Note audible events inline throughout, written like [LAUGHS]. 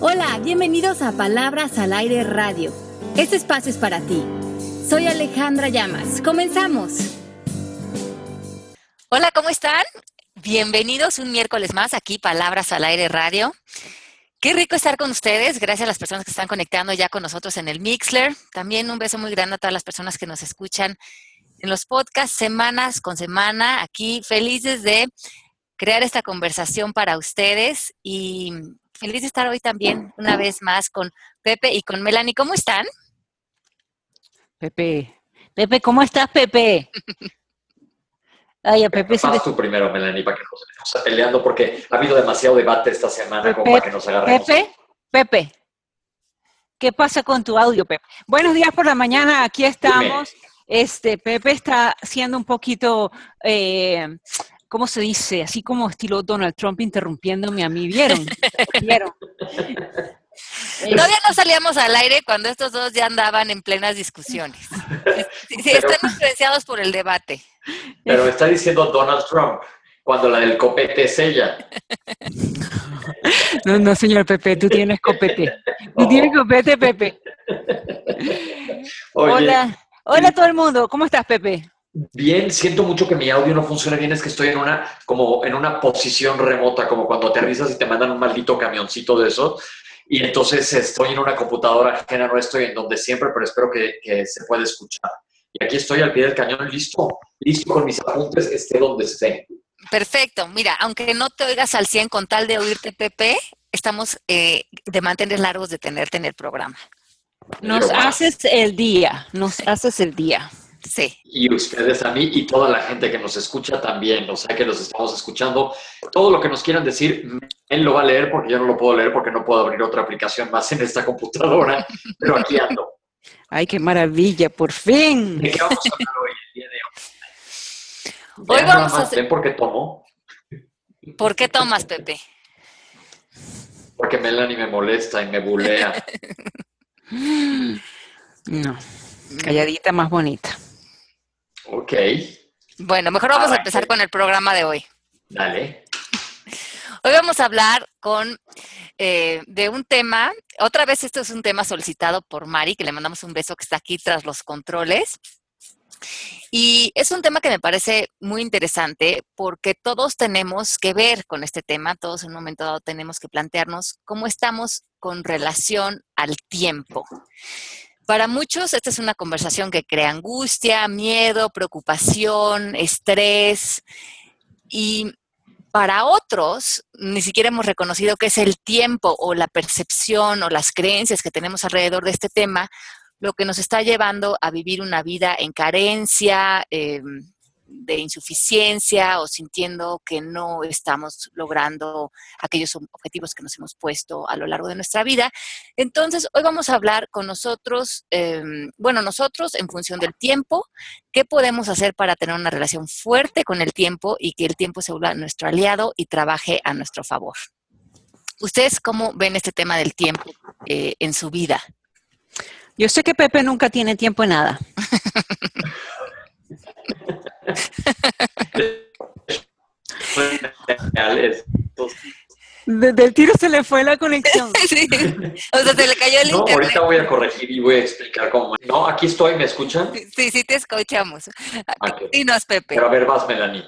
Hola, bienvenidos a Palabras al Aire Radio. Este espacio es para ti. Soy Alejandra Llamas. Comenzamos. Hola, ¿cómo están? Bienvenidos un miércoles más aquí, Palabras al Aire Radio. Qué rico estar con ustedes. Gracias a las personas que están conectando ya con nosotros en el Mixler. También un beso muy grande a todas las personas que nos escuchan en los podcasts semanas con semana. Aquí felices de crear esta conversación para ustedes y feliz de estar hoy también una vez más con Pepe y con Melanie. ¿Cómo están? Pepe, Pepe, ¿cómo estás, Pepe? Ay, a Pepe sí. tú primero, Melanie, para que nos estemos peleando, porque ha habido demasiado debate esta semana como para que nos agarremos. Pepe, Pepe, ¿qué pasa con tu audio, Pepe? Buenos días por la mañana, aquí estamos. Este, Pepe está siendo un poquito eh, ¿cómo se dice? Así como estilo Donald Trump interrumpiéndome a mí. ¿Vieron? ¿Vieron? [LAUGHS] Todavía no salíamos al aire cuando estos dos ya andaban en plenas discusiones. Sí, están influenciados por el debate. Pero está diciendo Donald Trump cuando la del copete es ella. No, no, señor Pepe, tú tienes copete. Tú tienes copete, Pepe. Hola. Hola a todo el mundo. ¿Cómo estás, Pepe? Bien, siento mucho que mi audio no funciona bien, es que estoy en una, como en una posición remota, como cuando aterrizas y te mandan un maldito camioncito de eso. Y entonces estoy en una computadora ajena, no estoy en donde siempre, pero espero que, se pueda escuchar. Y aquí estoy al pie del cañón, listo, listo con mis apuntes, esté donde esté. Perfecto, mira, aunque no te oigas al 100 con tal de oírte, Pepe, estamos eh, de mantener largos de tenerte en el programa. Nos haces el día, nos haces el día. Sí. Y ustedes a mí y toda la gente que nos escucha también, o sea que los estamos escuchando. Todo lo que nos quieran decir, él lo va a leer porque yo no lo puedo leer porque no puedo abrir otra aplicación más en esta computadora, pero aquí ando. Ay, qué maravilla, por fin. ¿De qué vamos a hablar hoy, el día de hoy? Hoy vamos a hacer... por qué tomo? ¿Por qué tomas, Pepe? Porque Melanie me molesta y me bulea. [LAUGHS] no, calladita más bonita. Ok. Bueno, mejor vamos a empezar con el programa de hoy. Dale. Hoy vamos a hablar con eh, de un tema, otra vez esto es un tema solicitado por Mari, que le mandamos un beso que está aquí tras los controles. Y es un tema que me parece muy interesante porque todos tenemos que ver con este tema, todos en un momento dado tenemos que plantearnos cómo estamos con relación al tiempo. Para muchos esta es una conversación que crea angustia, miedo, preocupación, estrés y para otros ni siquiera hemos reconocido que es el tiempo o la percepción o las creencias que tenemos alrededor de este tema lo que nos está llevando a vivir una vida en carencia, em, de insuficiencia o sintiendo que no estamos logrando aquellos objetivos que nos hemos puesto a lo largo de nuestra vida. Entonces, hoy vamos a hablar con nosotros, em, bueno, nosotros en función del tiempo, qué podemos hacer para tener una relación fuerte con el tiempo y que el tiempo se vuelva nuestro aliado y trabaje a nuestro favor. ¿Ustedes cómo ven este tema del tiempo eh, en su vida? Yo sé que Pepe nunca tiene tiempo en nada. [LAUGHS] [LAUGHS] del tiro se le fue la conexión. [LAUGHS] O sea, se le cayó el no, internet. Ahorita voy a corregir y voy a explicar cómo. No, aquí estoy, ¿me escuchan? Sí, sí, te escuchamos. Okay. Dinos, Pepe. Pero a ver, vas, Melanie.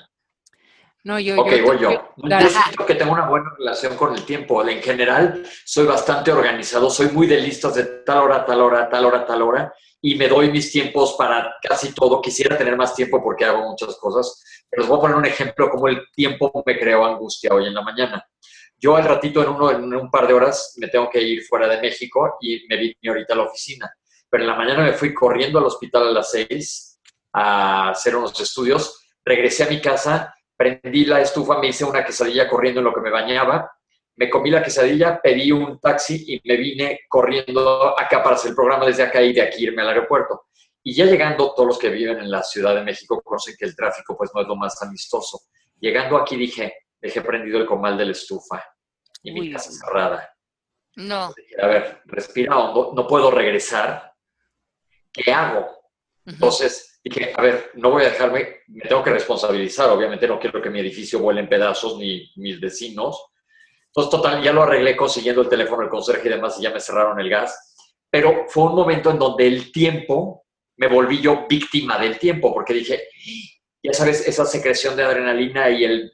No, yo. Ok, voy yo. Yo, siento que tengo una buena relación con el tiempo. En general, soy bastante organizado, soy muy de listas de tal hora, tal hora, tal hora, tal hora y me doy mis tiempos para casi todo. Quisiera tener más tiempo porque hago muchas cosas, pero les voy a poner un ejemplo como el tiempo me creó angustia hoy en la mañana. Yo al ratito, en, uno, en un par de horas, me tengo que ir fuera de México y me vine ahorita a la oficina. Pero en la mañana me fui corriendo al hospital a las seis a hacer unos estudios. Regresé a mi casa, prendí la estufa, me hice una quesadilla corriendo en lo que me bañaba me comí la quesadilla, pedí un taxi y me vine corriendo acá para hacer el programa desde acá y de aquí irme al aeropuerto. Y ya llegando, todos los que viven en la Ciudad de México conocen que el tráfico pues no es lo más amistoso. Llegando aquí dije, dejé prendido el comal de la estufa y mi casa cerrada. No. a ver, respira hondo, no puedo regresar. ¿Qué hago? Entonces dije, a ver, no voy a dejarme, me tengo que responsabilizar. Obviamente no quiero que mi edificio vuele en pedazos ni mis vecinos Entonces, total, ya lo arreglé consiguiendo el teléfono del conserje y demás y ya me cerraron el gas. Pero fue un momento en donde el tiempo, me volví yo víctima del tiempo, porque dije, ya sabes, esa secreción de adrenalina y el,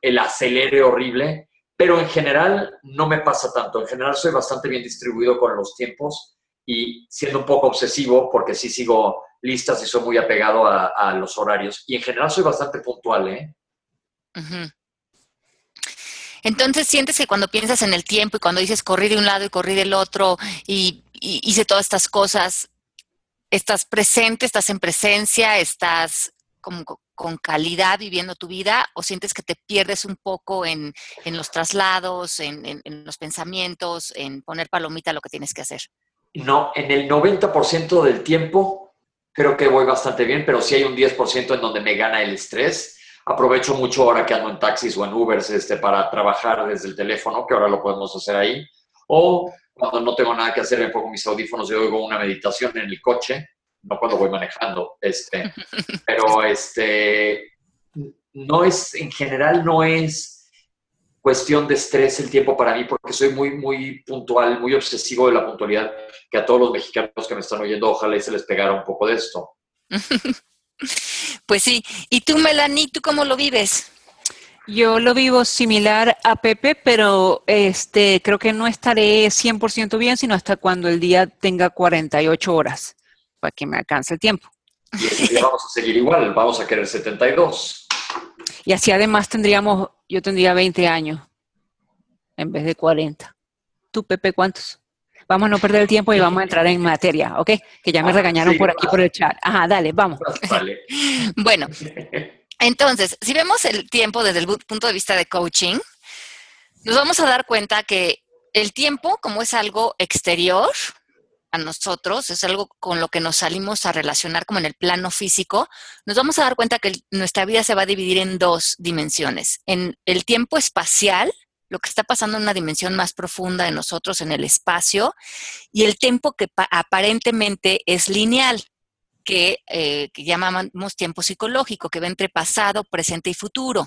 el acelere horrible, pero en general no me pasa tanto. En general soy bastante bien distribuido con los tiempos y siendo un poco obsesivo, porque sí sigo listas y soy muy apegado a, los horarios. Y en general soy bastante puntual, ¿eh? Entonces sientes que cuando piensas en el tiempo y cuando dices corrí de un lado y corrí del otro y, hice todas estas cosas, estás presente, estás en presencia, estás como con calidad viviendo tu vida o sientes que te pierdes un poco en, los traslados, en, los pensamientos, en poner palomita lo que tienes que hacer? No, en el 90% del tiempo creo que voy bastante bien, pero sí hay un 10% en donde me gana el estrés. Aprovecho mucho ahora que ando en taxis o en Ubers este, para trabajar desde el teléfono, que ahora lo podemos hacer ahí. O cuando no tengo nada que hacer, me pongo mis audífonos y oigo una meditación en el coche no cuando voy manejando, este, [LAUGHS] pero este, no es, en general no es cuestión de estrés el tiempo para mí, porque soy muy, muy puntual, muy obsesivo de la puntualidad, que a todos los mexicanos que me están oyendo, ojalá y se les pegara un poco de esto. [LAUGHS] Pues sí. ¿Y tú, Melanie, tú cómo lo vives? Yo lo vivo similar a Pepe, pero este creo que no estaré 100% bien, sino hasta cuando el día tenga 48 horas para que me alcance el tiempo. Y vamos a seguir igual, vamos a querer 72. Y así además tendríamos, yo tendría 20 años en vez de 40. ¿Tú, Pepe, cuántos? Vamos a no perder el tiempo y vamos a entrar en [LAUGHS] materia, ¿ok? Que ya me ah, regañaron por aquí por el chat. Ajá, dale, vamos. Vale. [LAUGHS] bueno, [LAUGHS] entonces, si vemos el tiempo desde el punto de vista de coaching, nos vamos a dar cuenta que el tiempo, como es algo exterior, a nosotros, es algo con lo que nos salimos a relacionar como en el plano físico, nos vamos a dar cuenta que nuestra vida se va a dividir en dos dimensiones. En el tiempo espacial, lo que está pasando en una dimensión más profunda de nosotros en el espacio, y el tiempo que aparentemente es lineal, que, eh, que llamamos tiempo psicológico, que va entre pasado, presente y futuro.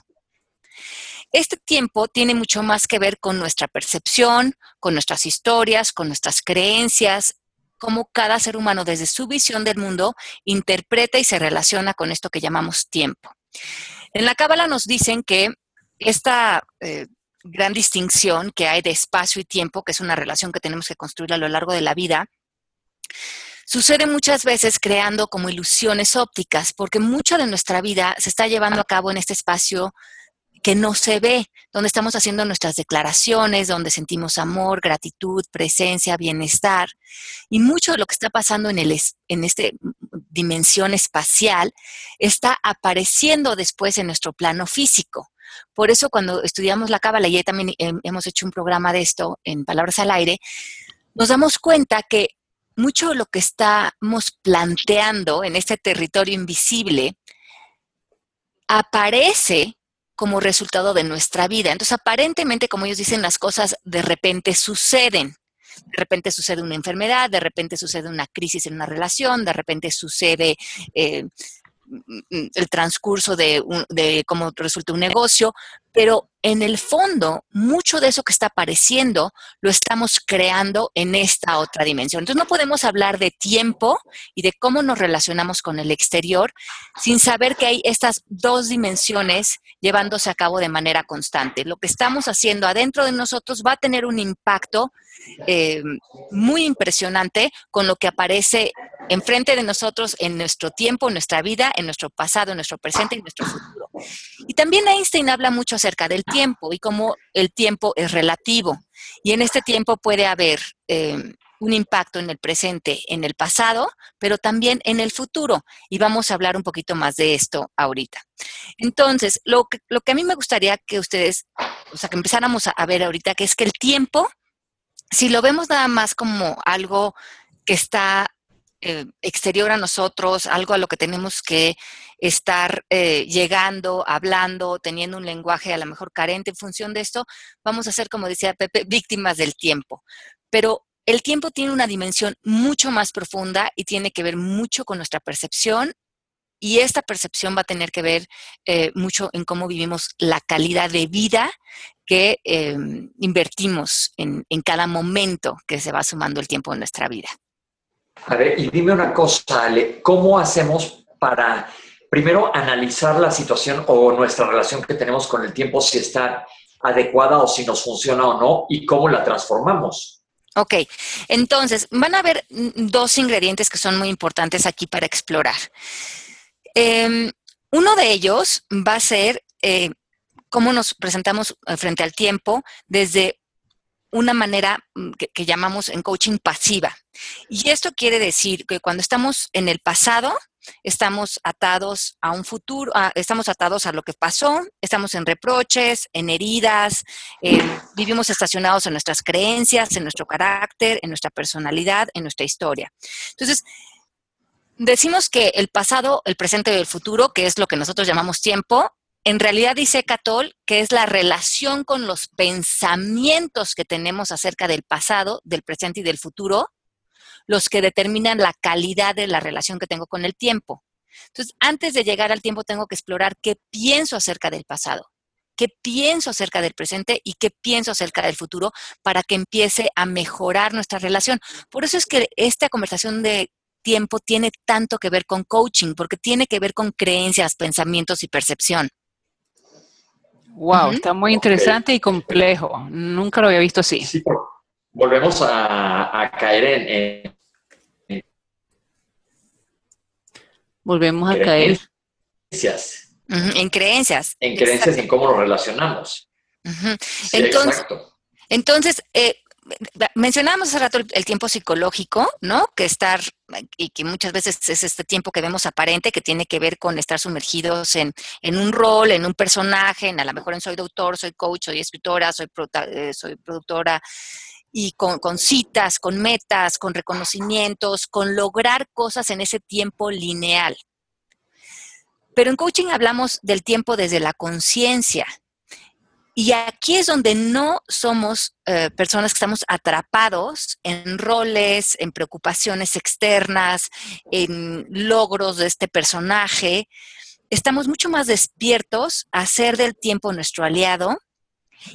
Este tiempo tiene mucho más que ver con nuestra percepción, con nuestras historias, con nuestras creencias, cómo cada ser humano desde su visión del mundo interpreta y se relaciona con esto que llamamos tiempo. En la Cábala nos dicen que esta eh, gran distinción que hay de espacio y tiempo, que es una relación que tenemos que construir a lo largo de la vida, sucede muchas veces creando como ilusiones ópticas, porque mucha de nuestra vida se está llevando a cabo en este espacio que no se ve, donde estamos haciendo nuestras declaraciones, donde sentimos amor, gratitud, presencia, bienestar. Y mucho de lo que está pasando en, el, en esta dimensión espacial está apareciendo después en nuestro plano físico. Por eso cuando estudiamos la cábala, y también hemos hecho un programa de esto en Palabras al Aire, nos damos cuenta que mucho de lo que estamos planteando en este territorio invisible aparece como resultado de nuestra vida. Entonces, aparentemente, como ellos dicen, las cosas de repente suceden. De repente sucede una enfermedad, de repente sucede una crisis en una relación, de repente sucede eh, el transcurso de, de cómo resulta un negocio, pero en el fondo, mucho de eso que está apareciendo lo estamos creando en esta otra dimensión. Entonces, no podemos hablar de tiempo y de cómo nos relacionamos con el exterior sin saber que hay estas dos dimensiones llevándose a cabo de manera constante. Lo que estamos haciendo adentro de nosotros va a tener un impacto eh, muy impresionante con lo que aparece enfrente de nosotros en nuestro tiempo, en nuestra vida, en nuestro pasado, en nuestro presente y en nuestro futuro. Y también Einstein habla mucho acerca del tiempo y cómo el tiempo es relativo. Y en este tiempo puede haber eh, un impacto en el presente, en el pasado, pero también en el futuro. Y vamos a hablar un poquito más de esto ahorita. Entonces, lo que, lo que a mí me gustaría que ustedes, o sea, que empezáramos a ver ahorita, que es que el tiempo, si lo vemos nada más como algo que está eh, exterior a nosotros, algo a lo que tenemos que estar eh, llegando, hablando, teniendo un lenguaje a lo mejor carente en función de esto, vamos a ser, como decía Pepe, víctimas del tiempo. Pero el tiempo tiene una dimensión mucho más profunda y tiene que ver mucho con nuestra percepción y esta percepción va a tener que ver eh, mucho en cómo vivimos la calidad de vida que em, invertimos en, en cada momento que se va sumando el tiempo en nuestra vida. A ver, y dime una cosa, Ale, ¿cómo hacemos para primero analizar la situación o nuestra relación que tenemos con el tiempo, si está adecuada o si nos funciona o no, y cómo la transformamos? Ok, entonces van a haber dos ingredientes que son muy importantes aquí para explorar. Em, uno de ellos va a ser eh, cómo nos presentamos eh, frente al tiempo desde una manera mm, que, llamamos en coaching pasiva. Y esto quiere decir que cuando estamos en el pasado, estamos atados a un futuro, estamos atados a lo que pasó, estamos en reproches, en heridas, vivimos estacionados en nuestras creencias, en nuestro carácter, en nuestra personalidad, en nuestra historia. Entonces, decimos que el pasado, el presente y el futuro, que es lo que nosotros llamamos tiempo, en realidad dice Catol que es la relación con los pensamientos que tenemos acerca del pasado, del presente y del futuro, los que determinan la calidad de la relación que tengo con el tiempo. Entonces, antes de llegar al tiempo, tengo que explorar qué pienso acerca del pasado, qué pienso acerca del presente y qué pienso acerca del futuro para que empiece a mejorar nuestra relación. Por eso es que esta conversación de tiempo tiene tanto que ver con coaching, porque tiene que ver con creencias, pensamientos y percepción. Wow, está muy interesante y complejo. Nunca lo había visto así. volvemos a, caer en, Volvemos a caer. Creencias. En creencias. En creencias en cómo nos relacionamos. entonces, entonces eh, mencionábamos hace rato el, tiempo psicológico, ¿no? Que estar, y que muchas veces es este tiempo que vemos aparente, que tiene que ver con estar sumergidos en, un rol, en un personaje, en a lo mejor en soy doctor, soy coach, soy escritora, soy, eh, productora, y con citas, con metas, con reconocimientos, con lograr cosas en ese tiempo lineal. Pero en coaching hablamos del tiempo desde la conciencia, y aquí es donde no somos eh, personas que estamos atrapados en roles, en preocupaciones externas, en logros de este personaje. Estamos mucho más despiertos a hacer del tiempo nuestro aliado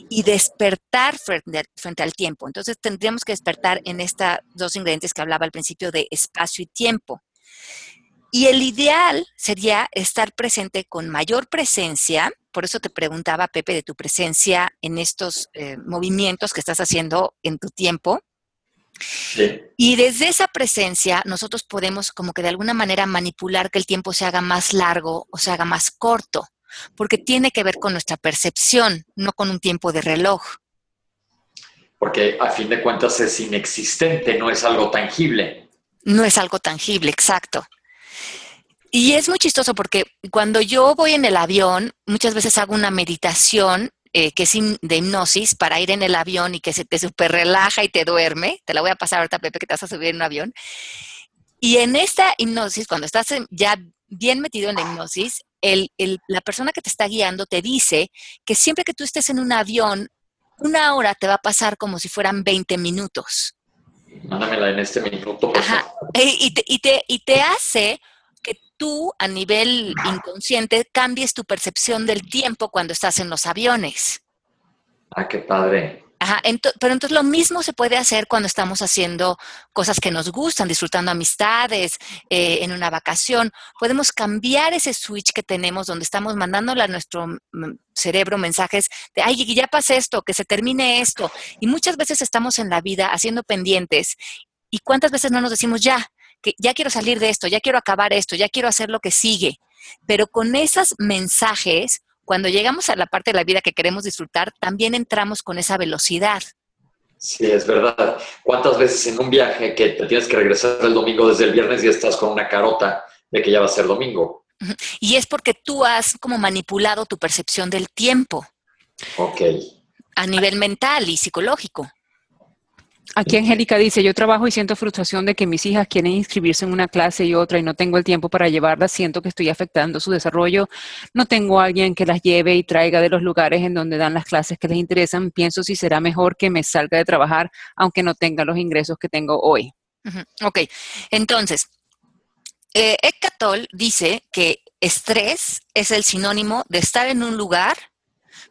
y despertar frente, frente al tiempo. Entonces tendríamos que despertar en estos dos ingredientes que hablaba al principio de espacio y tiempo. Y el ideal sería estar presente con mayor presencia, por eso te preguntaba, Pepe, de tu presencia en estos eh, movimientos que estás haciendo en tu tiempo. Y desde esa presencia nosotros podemos como que de alguna manera manipular que el tiempo se haga más largo o se haga más corto, porque tiene que ver con nuestra percepción, no con un tiempo de reloj. Porque a fin de cuentas es inexistente, no es algo tangible. No es algo tangible, exacto. Y es muy chistoso porque cuando yo voy en el avión, muchas veces hago una meditación eh, que es de hipnosis para ir en el avión y que se te super relaja y te duerme. Te la voy a pasar ahorita, Pepe, que te vas a subir en un avión. Y en esta hipnosis, cuando estás ya bien metido en la hipnosis, el, la persona que te está guiando te dice que siempre que tú estés en un avión, una hora te va a pasar como si fueran 20 minutos. Mándamela en este minuto. Ajá. Y, te, y, te, y te hace tú a nivel inconsciente cambies tu percepción del tiempo cuando estás en los aviones. Ah, qué padre. Ajá, pero entonces lo mismo se puede hacer cuando estamos haciendo cosas que nos gustan, disfrutando amistades, eh, en una vacación. Podemos cambiar ese switch que tenemos donde estamos mandándole a nuestro cerebro mensajes de, ay, ya pasa esto, que se termine esto. Y muchas veces estamos en la vida haciendo pendientes. ¿Y cuántas veces no nos decimos ya? Que ya quiero salir de esto, ya quiero acabar esto, ya quiero hacer lo que sigue. Pero con esos mensajes, cuando llegamos a la parte de la vida que queremos disfrutar, también entramos con esa velocidad. Sí, es verdad. ¿Cuántas veces en un viaje que te tienes que regresar el domingo desde el viernes y estás con una carota de que ya va a ser domingo? Y es porque tú has como manipulado tu percepción del tiempo. Ok. A nivel mental y psicológico. Aquí Angélica dice, yo trabajo y siento frustración de que mis hijas quieren inscribirse en una clase y otra y no tengo el tiempo para llevarlas, siento que estoy afectando su desarrollo, no tengo a alguien que las lleve y traiga de los lugares en donde dan las clases que les interesan, pienso si será mejor que me salga de trabajar aunque no tenga los ingresos que tengo hoy. Ok, entonces, eh, Eckhart dice que estrés es el sinónimo de estar en un lugar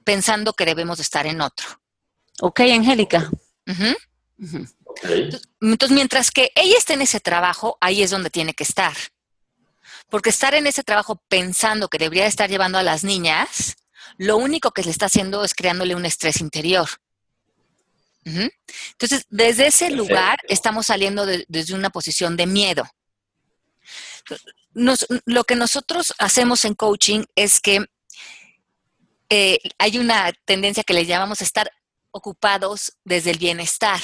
pensando que debemos estar en otro. Ok, Angélica. Entonces, mientras que ella esté en ese trabajo, ahí es donde tiene que estar. Porque estar en ese trabajo pensando que debería estar llevando a las niñas, lo único que le está haciendo es creándole un estrés interior. Entonces, desde ese lugar estamos saliendo desde una posición de miedo. lo que nosotros hacemos en coaching es que eh, hay una tendencia que le llamamos estar ocupados desde el bienestar.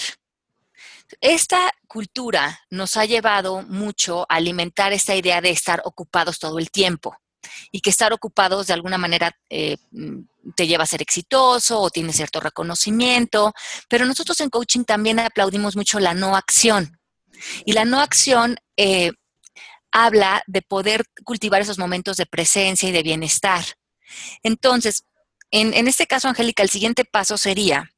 Esta cultura nos ha llevado mucho a alimentar esta idea de estar ocupados todo el tiempo y que estar ocupados de alguna manera eh, te lleva a ser exitoso o tiene cierto reconocimiento, pero nosotros en coaching también aplaudimos mucho la no acción. Y la no acción eh, habla de poder cultivar esos momentos de presencia y de bienestar. Entonces, en, en este caso, Angélica, el siguiente paso sería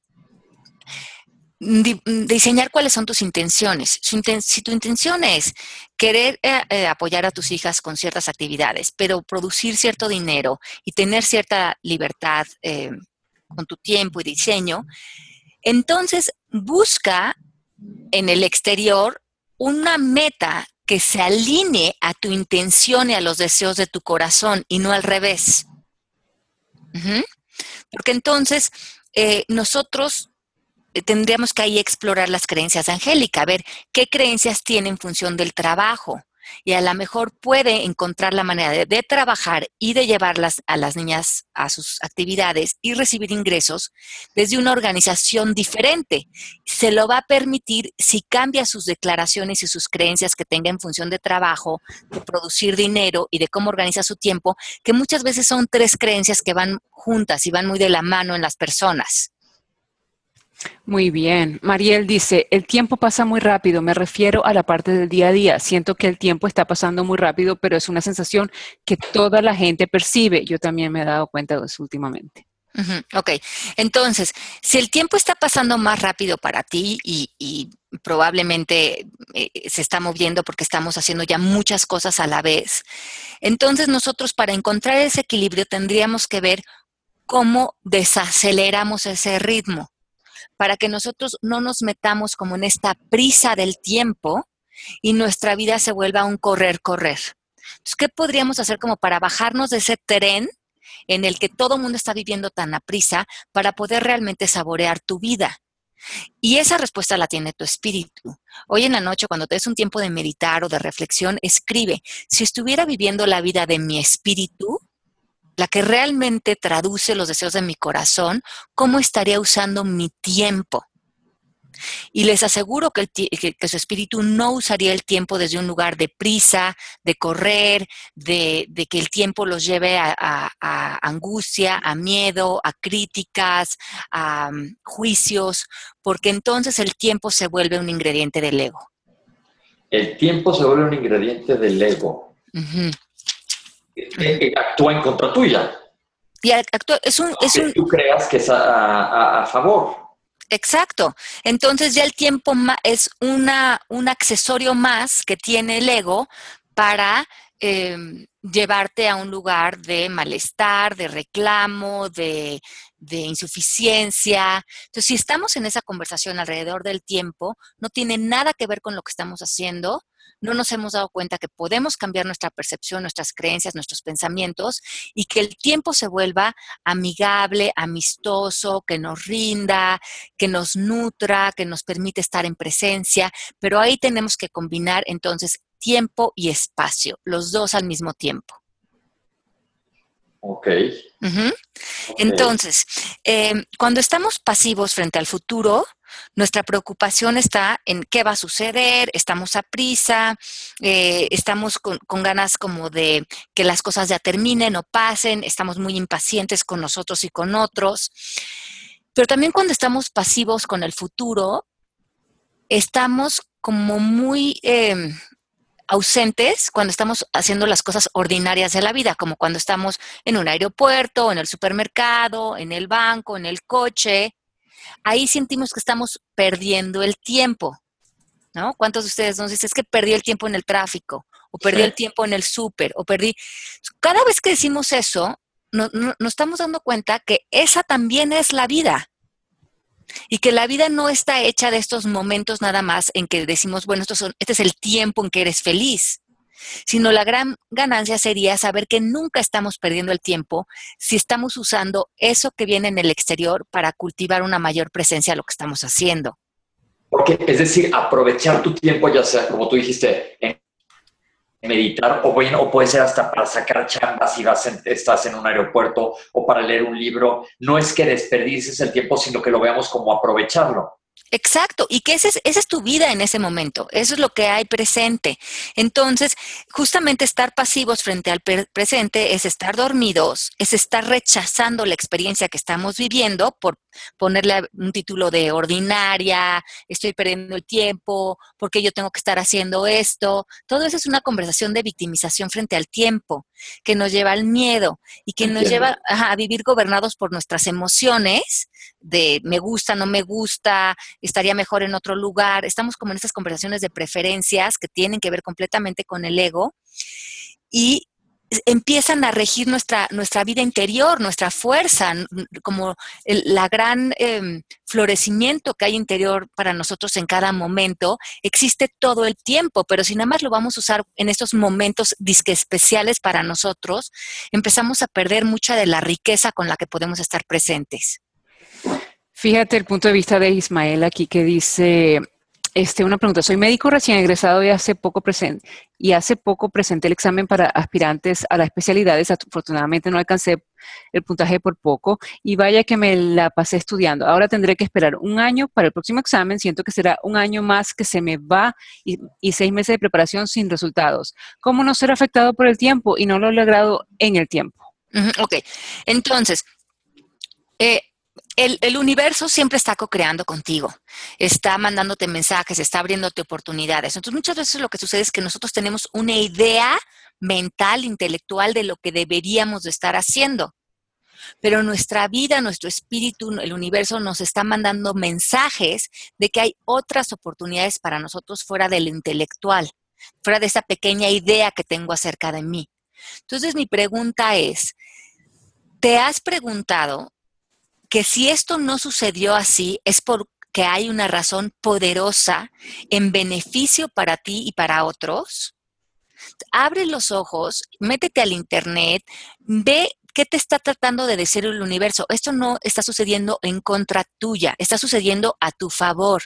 diseñar cuáles son tus intenciones. Si tu intención es querer eh, eh, apoyar a tus hijas con ciertas actividades, pero producir cierto dinero y tener cierta libertad eh, con tu tiempo y diseño, entonces busca en el exterior una meta que se alinee a tu intención y a los deseos de tu corazón y no al revés. Porque entonces nosotros tendríamos que ahí explorar las creencias de Angélica, a ver qué creencias tiene en función del trabajo. Y a lo mejor puede encontrar la manera de, trabajar y de llevarlas a las niñas a sus actividades y recibir ingresos desde una organización diferente. Se lo va a permitir si cambia sus declaraciones y sus creencias que tenga en función de trabajo, de producir dinero y de cómo organiza su tiempo, que muchas veces son tres creencias que van juntas y van muy de la mano en las personas. Muy bien. Mariel dice, el tiempo pasa muy rápido, me refiero a la parte del día a día. Siento que el tiempo está pasando muy rápido, pero es una sensación que toda la gente percibe. Yo también me he dado cuenta de eso últimamente. ok, entonces, si el tiempo está pasando más rápido para ti y, probablemente eh, se está moviendo porque estamos haciendo ya muchas cosas a la vez, entonces nosotros para encontrar ese equilibrio tendríamos que ver cómo desaceleramos ese ritmo para que nosotros no nos metamos como en esta prisa del tiempo y nuestra vida se vuelva un correr, correr. Entonces, ¿qué podríamos hacer como para bajarnos de ese tren en el que todo el mundo está viviendo tan a prisa para poder realmente saborear tu vida? Y esa respuesta la tiene tu espíritu. Hoy en la noche, cuando te des un tiempo de meditar o de reflexión, escribe, si estuviera viviendo la vida de mi espíritu, la que realmente traduce los deseos de mi corazón, cómo estaría usando mi tiempo. Y les aseguro que, su espíritu no usaría el tiempo desde un lugar de prisa, de correr, de, que el tiempo los lleve a, angustia, a miedo, a críticas, a mm, juicios, porque entonces el tiempo se vuelve un ingrediente del ego. El tiempo se vuelve un ingrediente del ego actúa en contra tuya. Y actúa, es un, es un... tú creas que es a, favor. Exacto. Entonces ya el tiempo es una, un accesorio más que tiene el ego para em, llevarte a un lugar de malestar, de reclamo, de, de, insuficiencia. Entonces, si estamos en esa conversación alrededor del tiempo, no tiene nada que ver con lo que estamos haciendo, no nos hemos dado cuenta que podemos cambiar nuestra percepción, nuestras creencias, nuestros pensamientos y que el tiempo se vuelva amigable, amistoso, que nos rinda, que nos nutra, que nos permite estar en presencia, pero ahí tenemos que combinar entonces tiempo y espacio, los dos al mismo tiempo. Ok. Entonces, em, cuando estamos pasivos frente al futuro, nuestra preocupación está en qué va a suceder, estamos a prisa, eh, estamos con, ganas como de que las cosas ya terminen o pasen, estamos muy impacientes con nosotros y con otros. Pero también cuando estamos pasivos con el futuro, estamos como muy em, ausentes cuando estamos haciendo las cosas ordinarias de la vida, como cuando estamos en un aeropuerto, en el supermercado, en el banco, en el coche. Ahí sentimos que estamos perdiendo el tiempo, ¿no? ¿Cuántos de ustedes nos dicen es que perdí el tiempo en el tráfico o perdí el tiempo en el súper o perdí... Cada vez que decimos eso, no, estamos dando cuenta que esa también es la vida. Y que la vida no está hecha de estos momentos nada más en que decimos, bueno, son, este es el tiempo en que eres feliz, sino la gran ganancia sería saber que nunca estamos perdiendo el tiempo si estamos usando eso que viene en el exterior para cultivar una mayor presencia a lo que estamos haciendo. Porque, es decir, aprovechar tu tiempo, ya sea, como tú dijiste, en meditar, o, o puede ser hasta para sacar chambas si vas estás en un aeropuerto o para leer un libro. No es que desperdices el tiempo, sino que lo veamos como aprovecharlo. Exacto, y que esa es, esa es tu vida en ese momento, eso es lo que hay presente. Entonces, justamente estar pasivos frente al presente es estar dormidos, es estar rechazando la experiencia que estamos viviendo por ponerle un título de ordinaria, estoy perdiendo el tiempo, porque yo tengo que estar haciendo esto. Todo eso es una conversación de victimización frente al tiempo, que nos lleva al miedo y que nos lleva a vivir gobernados por nuestras emociones de me gusta, no me gusta, estaría mejor en otro lugar. Estamos como en estas conversaciones de preferencias que tienen que ver completamente con el ego. Y empiezan a regir nuestra, nuestra vida interior, nuestra fuerza, como el la gran em, florecimiento que hay interior para nosotros en cada momento, existe todo el tiempo, pero si nada más lo vamos a usar en estos momentos disque especiales para nosotros, empezamos a perder mucha de la riqueza con la que podemos estar presentes. Fíjate el punto de vista de Ismael aquí que dice, este, una pregunta. Soy médico recién egresado y hace poco presente y hace poco presenté el examen para aspirantes a las especialidades. Afortunadamente no alcancé el puntaje por poco y vaya que me la pasé estudiando. Ahora tendré que esperar un año para el próximo examen. Siento que será un año más que se me va y, seis meses de preparación sin resultados. ¿Cómo no ser afectado por el tiempo y no lo he logrado en el tiempo? ok, entonces, eh, el, universo siempre está co-creando contigo, está mandándote mensajes, está abriéndote oportunidades. Entonces, muchas veces lo que sucede es que nosotros tenemos una idea mental, intelectual de lo que deberíamos de estar haciendo. Pero nuestra vida, nuestro espíritu, el universo nos está mandando mensajes de que hay otras oportunidades para nosotros fuera del intelectual, fuera de esa pequeña idea que tengo acerca de mí. Entonces, mi pregunta es, ¿te has preguntado que si esto no sucedió así es porque hay una razón poderosa en beneficio para ti y para otros. Abre los ojos, métete al internet, ve qué te está tratando de decir el universo. Esto no está sucediendo en contra tuya, está sucediendo a tu favor.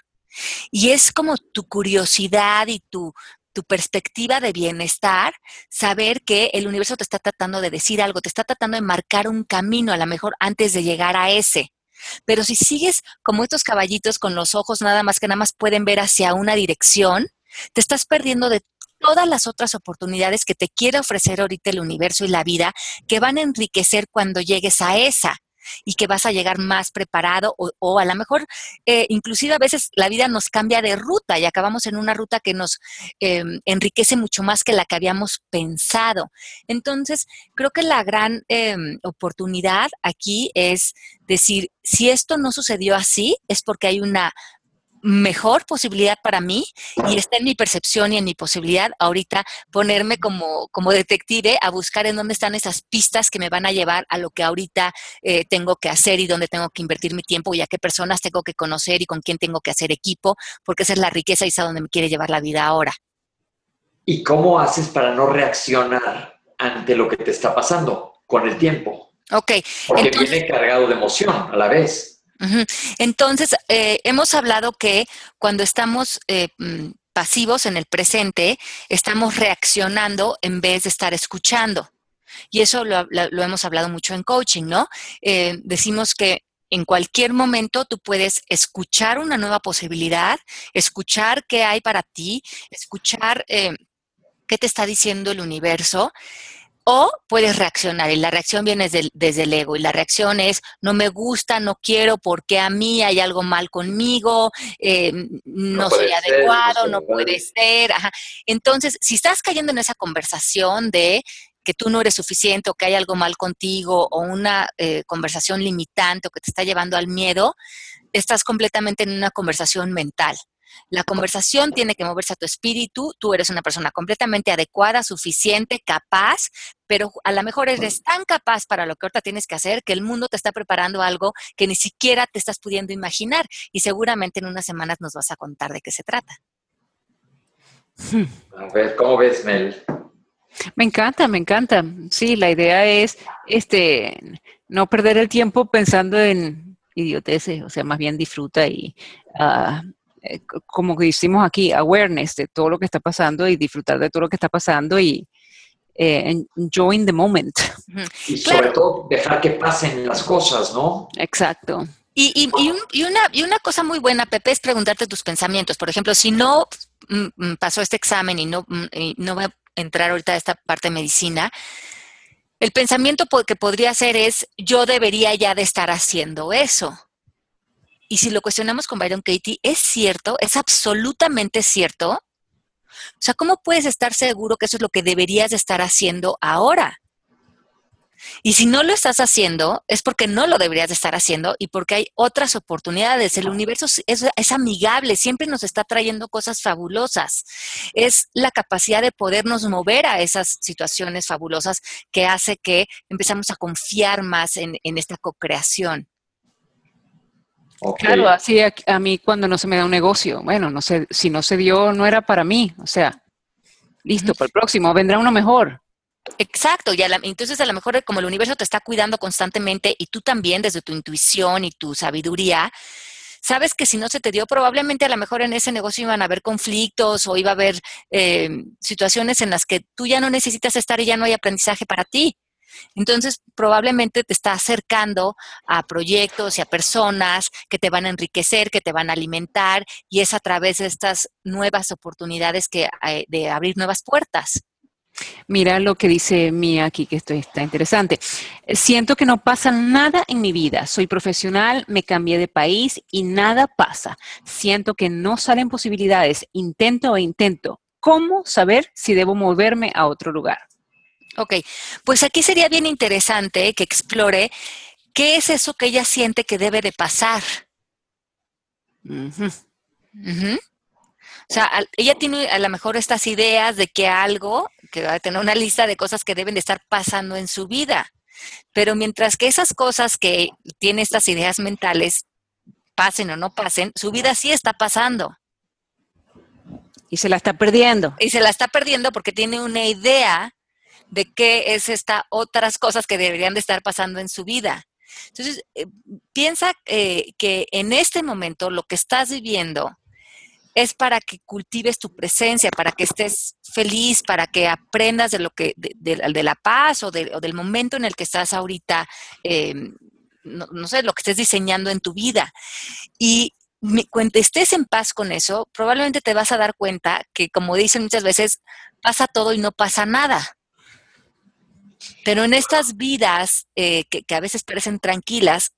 Y es como tu curiosidad y tu, tu perspectiva de bienestar, saber que el universo te está tratando de decir algo, te está tratando de marcar un camino a lo mejor antes de llegar a ese. Pero si sigues como estos caballitos con los ojos nada más que nada más pueden ver hacia una dirección, te estás perdiendo de todas las otras oportunidades que te quiere ofrecer ahorita el universo y la vida que van a enriquecer cuando llegues a esa y que vas a llegar más preparado o, a lo mejor eh, inclusive a veces la vida nos cambia de ruta y acabamos en una ruta que nos em, enriquece mucho más que la que habíamos pensado. Entonces, creo que la gran em, oportunidad aquí es decir, si esto no sucedió así, es porque hay una mejor posibilidad para mí y está en mi percepción y en mi posibilidad ahorita ponerme como, como detective a buscar en dónde están esas pistas que me van a llevar a lo que ahorita eh, tengo que hacer y dónde tengo que invertir mi tiempo y a qué personas tengo que conocer y con quién tengo que hacer equipo, porque esa es la riqueza y es a donde me quiere llevar la vida ahora. ¿Y cómo haces para no reaccionar ante lo que te está pasando con el tiempo? Ok. Porque viene cargado de emoción a la vez. Entonces, eh, hemos hablado que cuando estamos eh, mm, pasivos en el presente, estamos reaccionando en vez de estar escuchando. Y eso lo, hemos hablado mucho en coaching, ¿no? Eh, decimos que en cualquier momento tú puedes escuchar una nueva posibilidad, escuchar qué hay para ti, escuchar qué te está diciendo el universo o puedes reaccionar y la reacción viene desde el, ego y la reacción es no me gusta, no quiero, porque a mí hay algo mal conmigo, eh, no, soy adecuado, no, puede ser. Entonces, si estás cayendo en esa conversación de que tú no eres suficiente o que hay algo mal contigo o una eh, conversación limitante o que te está llevando al miedo, estás completamente en una conversación mental. La conversación tiene que moverse a tu espíritu. Tú eres una persona completamente adecuada, suficiente, capaz, pero a lo mejor eres tan capaz para lo que ahorita tienes que hacer que el mundo te está preparando algo que ni siquiera te estás pudiendo imaginar. Y seguramente en unas semanas nos vas a contar de qué se trata. [LAUGHS] A ver, ¿cómo ves, Mel? Me encanta, me encanta. Sí, la idea es este no perder el tiempo pensando en idioteces, o sea, más bien disfruta y uh, eh, como decimos aquí, awareness de todo lo que está pasando y disfrutar de todo lo que está pasando y eh, enjoying the moment. Y sobre todo dejar que pasen las cosas, ¿no? Exacto. Y, y, una, y una cosa muy buena, Pepe, es preguntarte tus pensamientos. Por ejemplo, si no mm, mm, pasó este examen y no, mm, y no va a entrar ahorita a esta parte de medicina, el pensamiento que podría ser es, yo debería ya de estar haciendo eso. Y si lo cuestionamos con Byron Katie, ¿es cierto? ¿Es absolutamente cierto? O sea, ¿cómo puedes estar seguro que eso es lo que deberías de estar haciendo ahora? Y si no lo estás haciendo, es porque no lo deberías de estar haciendo y porque hay otras oportunidades. El universo es, es, amigable, siempre nos está trayendo cosas fabulosas. Es la capacidad de podernos mover a esas situaciones fabulosas que hace que empezamos a confiar más en, en esta co-creación. Claro, así a, mí cuando no se me da un negocio, bueno, no sé, si no se dio, no era para mí, o sea, listo, para el próximo, vendrá uno mejor. Exacto, y entonces a lo mejor como el universo te está cuidando constantemente y tú también desde tu intuición y tu sabiduría, sabes que si no se te dio, probablemente a lo mejor en ese negocio iban a haber conflictos o iba a haber eh, situaciones en las que tú ya no necesitas estar y ya no hay aprendizaje para ti. Entonces, probablemente te está acercando a proyectos y a personas que te van a enriquecer, que te van a alimentar, y es a través de estas nuevas oportunidades que, eh, de abrir nuevas puertas. Mira lo que dice Mía aquí, que esto está interesante. Siento que no pasa nada en mi vida. Soy profesional, me cambié de país y nada pasa. Siento que no salen posibilidades. Intento e intento. ¿Cómo saber si debo moverme a otro lugar? Ok, pues aquí sería bien interesante que explore qué es eso que ella siente que debe de pasar. O sea, ella tiene a lo mejor estas ideas de que algo, que va a tener una lista de cosas que deben de estar pasando en su vida. Pero mientras que esas cosas que tiene estas ideas mentales pasen o no pasen, su vida sí está pasando. Y se la está perdiendo. Y se la está perdiendo porque tiene una idea de qué es esta otras cosas que deberían de estar pasando en su vida. Entonces, eh, piensa eh, que en este momento lo que estás viviendo es para que cultives tu presencia, para que estés feliz, para que aprendas de lo que, de, la paz o, del momento en el que estás ahorita, eh, no, sé, lo que estés diseñando en tu vida. Y cuando estés en paz con eso, probablemente te vas a dar cuenta que, como dicen muchas veces, pasa todo y no pasa nada. Pero en estas vidas eh, que, a veces parecen tranquilas,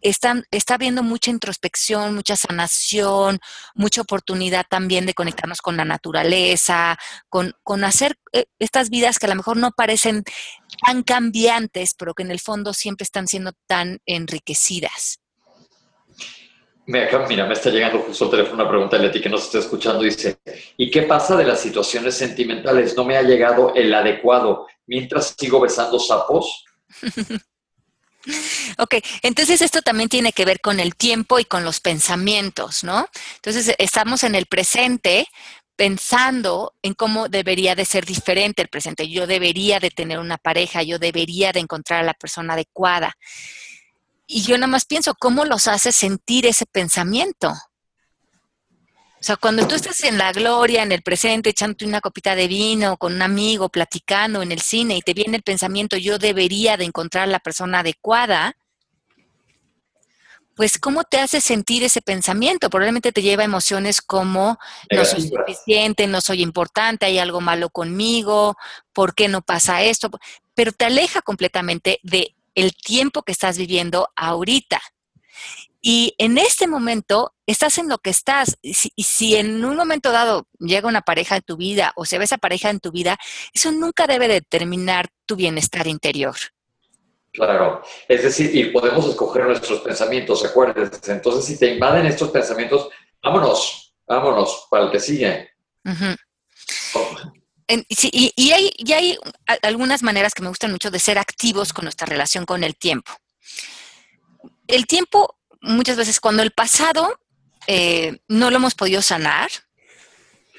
están, está habiendo mucha introspección, mucha sanación, mucha oportunidad también de conectarnos con la naturaleza, con, con hacer eh, estas vidas que a lo mejor no parecen tan cambiantes, pero que en el fondo siempre están siendo tan enriquecidas. Mira, me está llegando justo el teléfono una pregunta de Leti que nos está escuchando. Dice, ¿y qué pasa de las situaciones sentimentales? No me ha llegado el adecuado mientras sigo besando sapos. [LAUGHS] Ok, entonces esto también tiene que ver con el tiempo y con los pensamientos, ¿no? Entonces estamos en el presente pensando en cómo debería de ser diferente el presente. Yo debería de tener una pareja, yo debería de encontrar a la persona adecuada. Y yo nada más pienso, ¿cómo los hace sentir ese pensamiento? O sea, cuando tú estás en la gloria, en el presente, echándote una copita de vino con un amigo, platicando en el cine y te viene el pensamiento, yo debería de encontrar la persona adecuada, pues ¿cómo te hace sentir ese pensamiento? Probablemente te lleva emociones como no soy suficiente, no soy importante, hay algo malo conmigo, ¿por qué no pasa esto? Pero te aleja completamente de el tiempo que estás viviendo ahorita. Y en este momento estás en lo que estás. Y si, en un momento dado llega una pareja en tu vida o se ve esa pareja en tu vida, eso nunca debe determinar tu bienestar interior. Claro, es decir, y podemos escoger nuestros pensamientos, acuérdense. Entonces, si te invaden estos pensamientos, vámonos, Vámonos, para el que sigue. y, hay, y hay algunas maneras que me gustan mucho de ser activos con nuestra relación con el tiempo. El tiempo, muchas veces, cuando el pasado eh, no lo hemos podido sanar,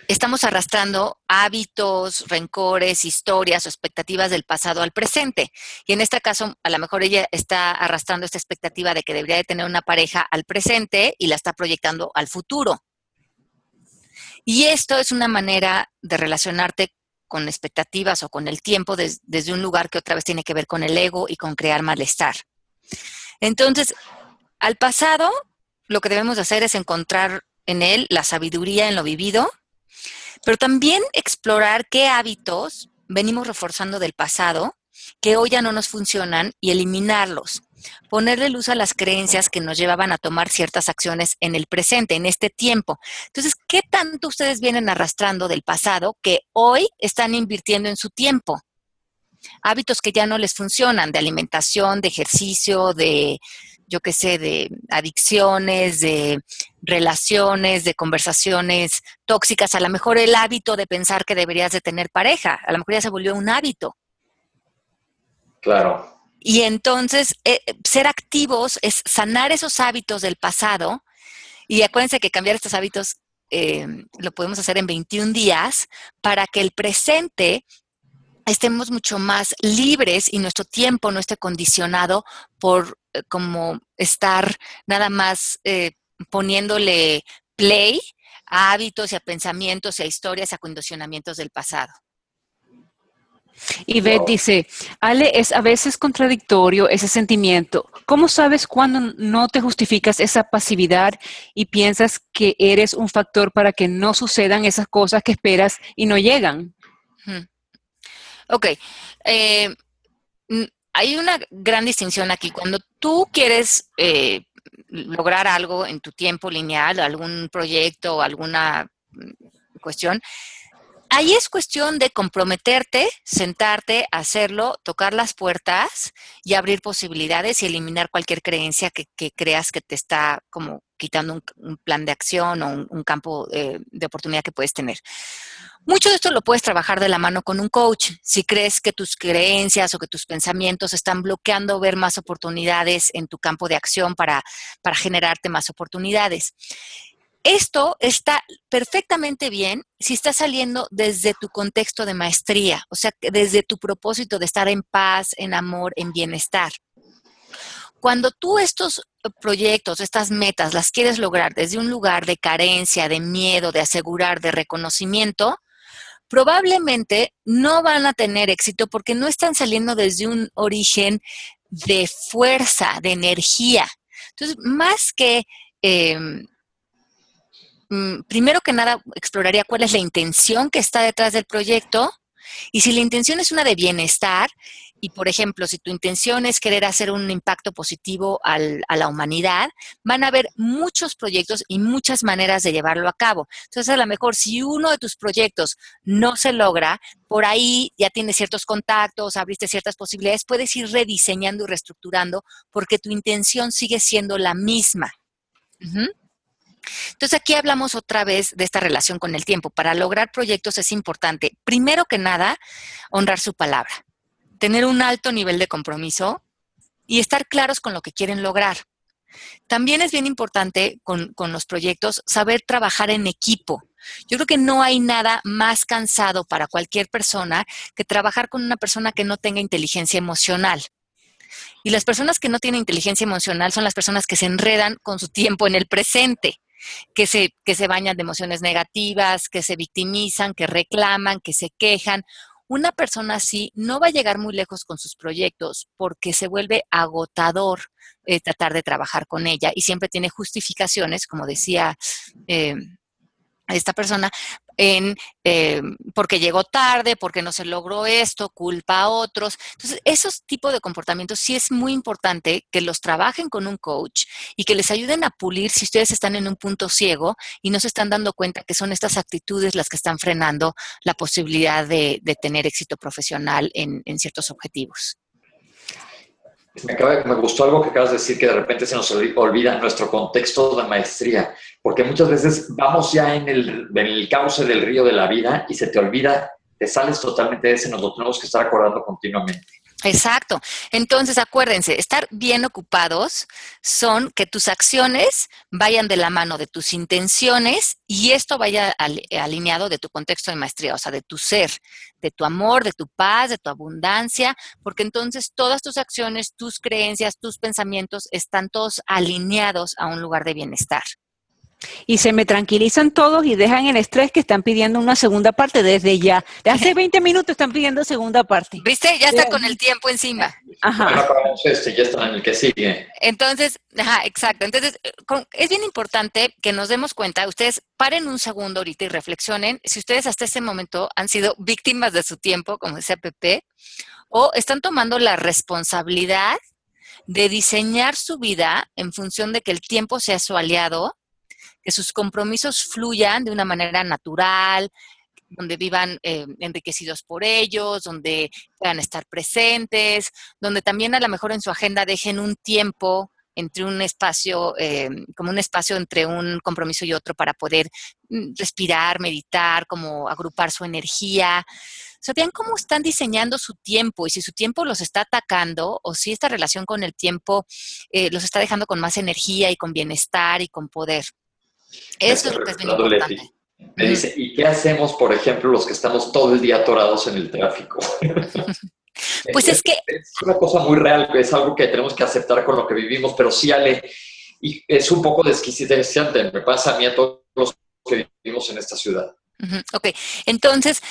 estamos arrastrando hábitos, rencores, historias o expectativas del pasado al presente. Y en este caso, a lo mejor ella está arrastrando esta expectativa de que debería de tener una pareja al presente y la está proyectando al futuro. Y esto es una manera de relacionarte con expectativas o con el tiempo desde un lugar que otra vez tiene que ver con el ego y con crear malestar. Entonces, al pasado, lo que debemos hacer es encontrar en él la sabiduría en lo vivido pero también explorar qué hábitos venimos reforzando del pasado que hoy ya no nos funcionan y eliminarlos. Ponerle luz a las creencias que nos llevaban a tomar ciertas acciones en el presente, en este tiempo. Entonces, ¿qué tanto ustedes vienen arrastrando del pasado que hoy están invirtiendo en su tiempo? Hábitos que ya no les funcionan, de alimentación, de ejercicio, de, yo qué sé, de adicciones, de relaciones, de conversaciones tóxicas, a lo mejor el hábito de pensar que deberías de tener pareja, a lo mejor ya se volvió un hábito. Claro. Y entonces, eh, ser activos es sanar esos hábitos del pasado. Y acuérdense que cambiar estos hábitos eh, lo podemos hacer en 21 días para que el presente estemos mucho más libres y nuestro tiempo no esté condicionado por como estar nada más eh, poniéndole play a hábitos y a pensamientos y a historias y a condicionamientos del pasado. Y Beth dice, Ale, es a veces contradictorio ese sentimiento. ¿Cómo sabes cuando no te justificas esa pasividad y piensas que eres un factor para que no sucedan esas cosas que esperas y no llegan? Ok. Eh, hay una gran distinción aquí. Cuando tú quieres eh, lograr algo en tu tiempo lineal, algún proyecto o alguna mm, cuestión, ahí es cuestión de comprometerte, sentarte, hacerlo, tocar las puertas y abrir posibilidades y eliminar cualquier creencia que, creas que te está como quitando un, plan de acción o un, campo eh, de oportunidad que puedes tener. Mucho de esto lo puedes trabajar de la mano con un coach. Si crees que tus creencias o que tus pensamientos están bloqueando ver más oportunidades en tu campo de acción para, para generarte más oportunidades. Esto está perfectamente bien si está saliendo desde tu contexto de maestría, o sea, desde tu propósito de estar en paz, en amor, en bienestar. Cuando tú estos proyectos, estas metas, las quieres lograr desde un lugar de carencia, de miedo, de asegurar, de reconocimiento, probablemente no van a tener éxito porque no están saliendo desde un origen de fuerza, de energía. Entonces, más que, em, primero que nada, exploraría cuál es la intención que está detrás del proyecto. Y si la intención es una de bienestar, y, por ejemplo, si tu intención es querer hacer un impacto positivo a la humanidad, van a haber muchos proyectos y muchas maneras de llevarlo a cabo. Entonces, a lo mejor si uno de tus proyectos no se logra, por ahí ya tienes ciertos contactos, abriste ciertas posibilidades, puedes ir rediseñando y reestructurando porque tu intención sigue siendo la misma. Entonces aquí hablamos otra vez de esta relación con el tiempo. Para lograr proyectos es importante, primero que nada, honrar su palabra tener un alto nivel de compromiso y estar claros con lo que quieren lograr. También es bien importante con, los proyectos saber trabajar en equipo. Yo creo que no hay nada más cansado para cualquier persona que trabajar con una persona que no tenga inteligencia emocional. Y las personas que no tienen inteligencia emocional son las personas que se enredan con su tiempo en el presente, que se, que se bañan de emociones negativas, que se victimizan, que reclaman, que se quejan. Una persona así no va a llegar muy lejos con sus proyectos porque se vuelve agotador eh, tratar de trabajar con ella y siempre tiene justificaciones, como decía eh, esta persona, en eh, porque llegó tarde, porque no se logró esto, culpa a otros. Entonces, esos tipos de comportamientos sí es muy importante que los trabajen con un coach y que les ayuden a pulir si ustedes están en un punto ciego y no se están dando cuenta que son estas actitudes las que están frenando la posibilidad de, tener éxito profesional en, ciertos objetivos. Me, me, gustó algo que acabas de decir, que de repente se nos olvida nuestro contexto de maestría. Porque muchas veces vamos ya en el, cauce del río de la vida y se te olvida, te sales totalmente de ese, nos lo tenemos que estar acordando continuamente. Exacto. Entonces, acuérdense, estar bien ocupados son que tus acciones vayan de la mano de tus intenciones y esto vaya alineado de tu contexto de maestría, o sea, de tu ser, de tu amor, de tu paz, de tu abundancia, porque entonces todas tus acciones, tus creencias, tus pensamientos están todos alineados a un lugar de bienestar y se me tranquilizan todos y dejan el estrés que están pidiendo una segunda parte desde ya. De hace [LAUGHS] 20 minutos están pidiendo segunda parte. ¿Viste? Ya está con el tiempo encima. Ajá. Este, ya está en el que sigue. Entonces, ajá, exacto. Entonces, eh, es bien importante que nos demos cuenta, ustedes paren un segundo ahorita y reflexionen si ustedes hasta este momento han sido víctimas de su tiempo, como decía Pepe, o están tomando la responsabilidad de diseñar su vida en función de que el tiempo sea su aliado que sus compromisos fluyan de una manera natural, donde vivan eh, enriquecidos por ellos, donde puedan estar presentes, donde también a lo mejor en su agenda dejen un tiempo entre un espacio, eh, como un espacio entre un compromiso y otro para poder mm, respirar, meditar, como agrupar su energía. Vean cómo están diseñando su tiempo y si su tiempo los está atacando o si esta relación con el tiempo eh, los está dejando con más energía y con bienestar y con poder. Eso es lo que es bien importante. Me dice, ¿y qué hacemos, por ejemplo, los que estamos todo el día atorados en el tráfico? [LAUGHS] pues es que... Es una cosa muy real, es algo que tenemos que aceptar con lo que vivimos, pero sí, Ale, y es un poco desquiciante, me pasa a mí a todos los que vivimos en esta ciudad. Ok, entonces...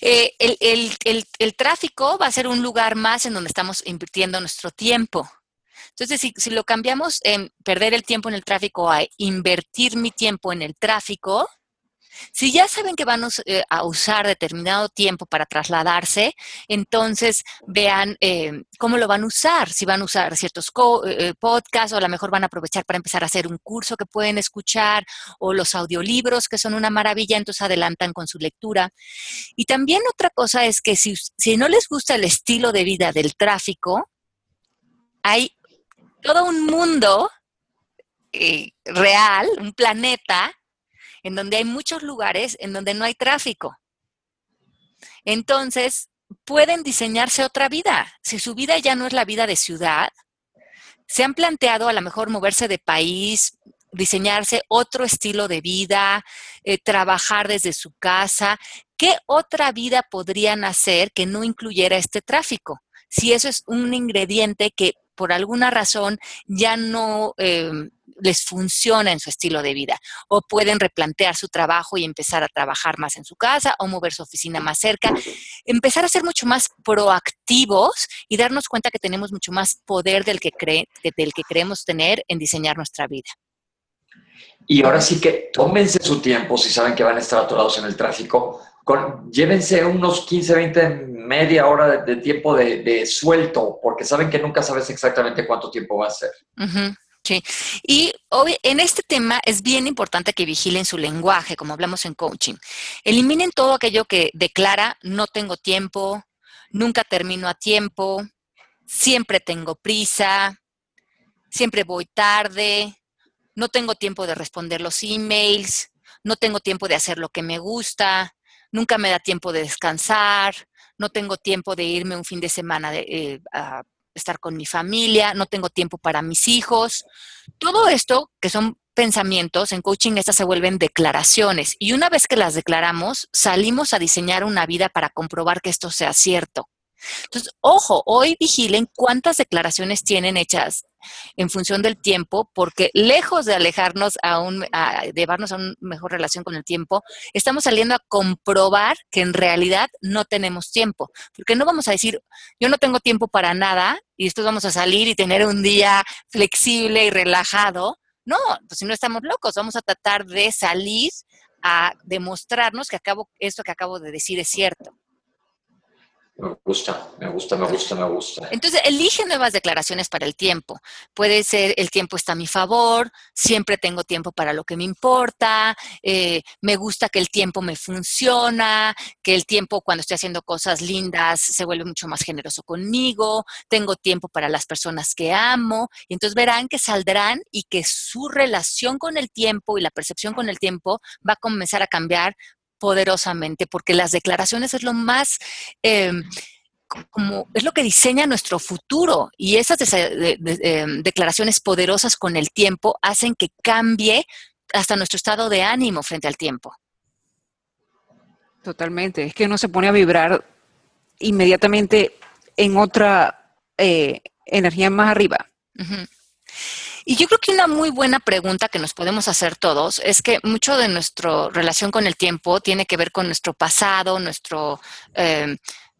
Eh, el, el, el, tráfico va a ser un lugar más en donde estamos invirtiendo nuestro tiempo. Entonces, si, lo cambiamos en perder el tiempo en el tráfico a invertir mi tiempo en el tráfico, si ya saben que van eh, a usar determinado tiempo para trasladarse, entonces vean eh, cómo lo van a usar. Si van a usar ciertos eh, podcasts o a lo mejor van a aprovechar para empezar a hacer un curso que pueden escuchar o los audiolibros que son una maravilla, entonces adelantan con su lectura. Y también otra cosa es que si, si no les gusta el estilo de vida del tráfico, hay todo un mundo eh, real, un planeta, en donde hay muchos lugares en donde no hay tráfico. Entonces, pueden diseñarse otra vida. Si su vida ya no es la vida de ciudad, se han planteado a lo mejor moverse de país, diseñarse otro estilo de vida, eh, trabajar desde su casa. ¿Qué otra vida podrían hacer que no incluyera este tráfico? Si eso es un ingrediente que por alguna razón ya no eh, les funciona en su estilo de vida o pueden replantear su trabajo y empezar a trabajar más en su casa o mover su oficina más cerca, empezar a ser mucho más proactivos y darnos cuenta que tenemos mucho más poder del que, cree, del que creemos tener en diseñar nuestra vida. Y ahora sí que tómense su tiempo si saben que van a estar atorados en el tráfico llévense unos 15, 20, media hora de, tiempo de, suelto, porque saben que nunca sabes exactamente cuánto tiempo va a ser. sí, y hoy en este tema es bien importante que vigilen su lenguaje, como hablamos en coaching. Eliminen todo aquello que declara no tengo tiempo, nunca termino a tiempo, siempre tengo prisa, siempre voy tarde, no tengo tiempo de responder los emails, no tengo tiempo de hacer lo que me gusta, nunca me da tiempo de descansar, no tengo tiempo de irme un fin de semana eh, a estar con mi familia, no tengo tiempo para mis hijos. Todo esto, que son pensamientos, en coaching estas se vuelven declaraciones y una vez que las declaramos, salimos a diseñar una vida para comprobar que esto sea cierto. Entonces, ojo, hoy vigilen cuántas declaraciones tienen hechas en función del tiempo, porque lejos de alejarnos a un, a llevarnos a una mejor relación con el tiempo, estamos saliendo a comprobar que en realidad no tenemos tiempo, porque no vamos a decir, yo no tengo tiempo para nada y después vamos a salir y tener un día flexible y relajado. No, pues si no estamos locos, vamos a tratar de salir a demostrarnos que acabo, esto que acabo de decir es cierto. Me gusta, me gusta, me gusta, me gusta. Entonces, elige nuevas declaraciones para el tiempo. Puede ser, el tiempo está a mi favor, siempre tengo tiempo para lo que me importa, eh, me gusta que el tiempo me funciona, que el tiempo cuando estoy haciendo cosas lindas se vuelve mucho más generoso conmigo, tengo tiempo para las personas que amo. Y entonces verán que saldrán y que su relación con el tiempo y la percepción con el tiempo va a comenzar a cambiar poderosamente, porque las declaraciones es lo más... Em, como es lo que diseña nuestro futuro y esas em, declaraciones poderosas con el tiempo hacen que cambie hasta nuestro estado de ánimo frente al tiempo. Totalmente, es que uno se pone a vibrar inmediatamente en otra eh, energía más arriba. Y yo creo que una muy buena pregunta que nos podemos hacer todos es que mucho de nuestra relación con el tiempo tiene que ver con nuestro pasado, nuestro, eh,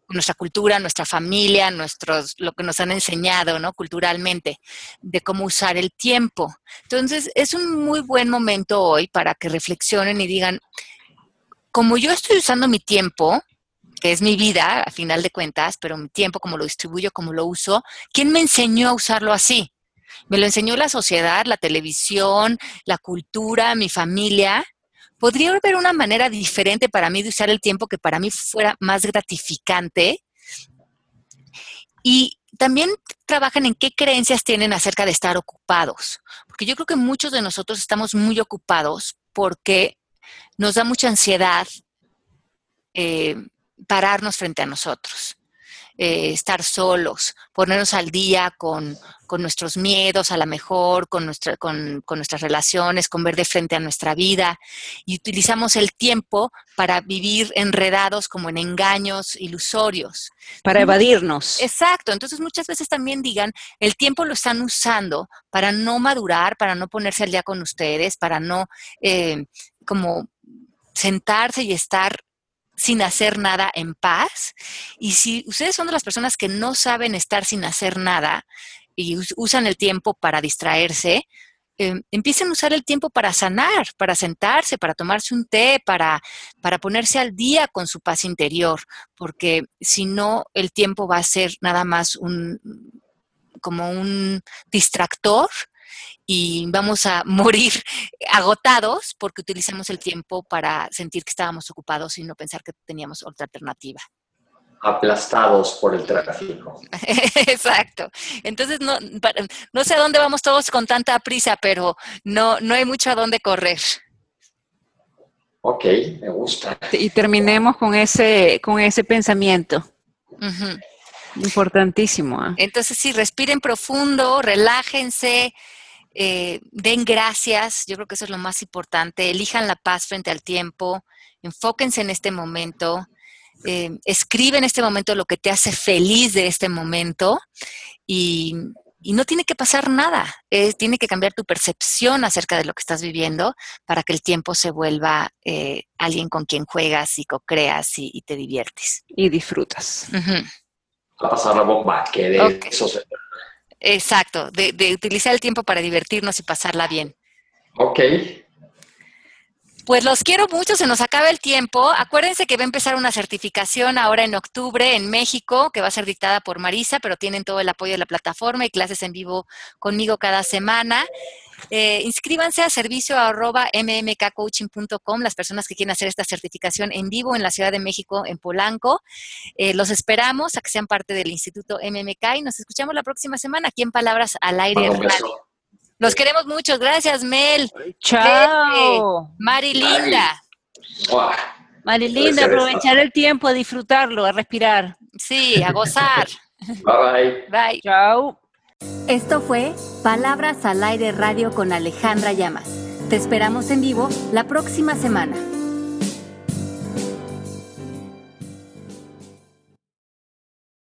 nuestra cultura, nuestra familia, nuestros, lo que nos han enseñado ¿no? culturalmente de cómo usar el tiempo. Entonces, es un muy buen momento hoy para que reflexionen y digan, como yo estoy usando mi tiempo, que es mi vida, a final de cuentas, pero mi tiempo, como lo distribuyo, como lo uso, ¿quién me enseñó a usarlo así? Me lo enseñó la sociedad, la televisión, la cultura, mi familia. ¿Podría haber una manera diferente para mí de usar el tiempo que para mí fuera más gratificante? Y también trabajan en qué creencias tienen acerca de estar ocupados. Porque yo creo que muchos de nosotros estamos muy ocupados porque nos da mucha ansiedad eh, pararnos frente a nosotros. Eh, estar solos, ponernos al día con, nuestros miedos a lo mejor, con, nuestra, con, nuestras relaciones, con ver de frente a nuestra vida. Y utilizamos el tiempo para vivir enredados como en engaños ilusorios. Para evadirnos. Exacto. Entonces muchas veces también digan, el tiempo lo están usando para no madurar, para no ponerse al día con ustedes, para no eh, como sentarse y estar sin hacer nada en paz. Y si ustedes son de las personas que no saben estar sin hacer nada y usan el tiempo para distraerse, em, empiecen a usar el tiempo para sanar, para sentarse, para tomarse un té, para, para ponerse al día con su paz interior, porque si no, el tiempo va a ser nada más un como un distractor y vamos a [LAUGHS] morir agotados porque utilizamos el tiempo para sentir que estábamos ocupados y no pensar que teníamos otra alternativa. Aplastados por el tráfico. [LAUGHS] Exacto. Entonces, no, no sé a dónde vamos todos con tanta prisa, pero no, no hay mucho a dónde correr. Ok, me gusta. Y terminemos con ese, con ese pensamiento. Importantísimo. ¿ah? Entonces, sí, respiren profundo, relájense, eh, den gracias, yo creo que eso es lo más importante, elijan la paz frente al tiempo, enfóquense en este momento, eh, escribe en este momento lo que te hace feliz de este momento y, no tiene que pasar nada, tiene que cambiar tu percepción acerca de lo que estás viviendo para que el tiempo se vuelva eh, alguien con quien juegas y co-creas y, te diviertes. Y disfrutas. A pasar la bomba, que de eso se Exacto, de, utilizar el tiempo para divertirnos y pasarla bien. Ok. Pues los quiero mucho, se nos acaba el tiempo. Acuérdense que va a empezar una certificación ahora en octubre en México, que va a ser dictada por Marisa, pero tienen todo el apoyo de la plataforma y clases en vivo conmigo cada semana. Eh, inscríbanse a servicio arroba mmkcoaching.com las personas que quieren hacer esta certificación en vivo en la Ciudad de México, en Polanco. Eh, los esperamos a que sean parte del Instituto MMK y nos escuchamos la próxima semana aquí en Palabras al Aire Los queremos mucho. Gracias, Mel. Chao. Mari Linda. Mari Linda, aprovechar el tiempo, a disfrutarlo, a respirar. Sí, a gozar. Bye bye. Bye. Chao. Esto fue Palabras al Aire Radio con Alejandra Llamas. Te esperamos en vivo la próxima semana.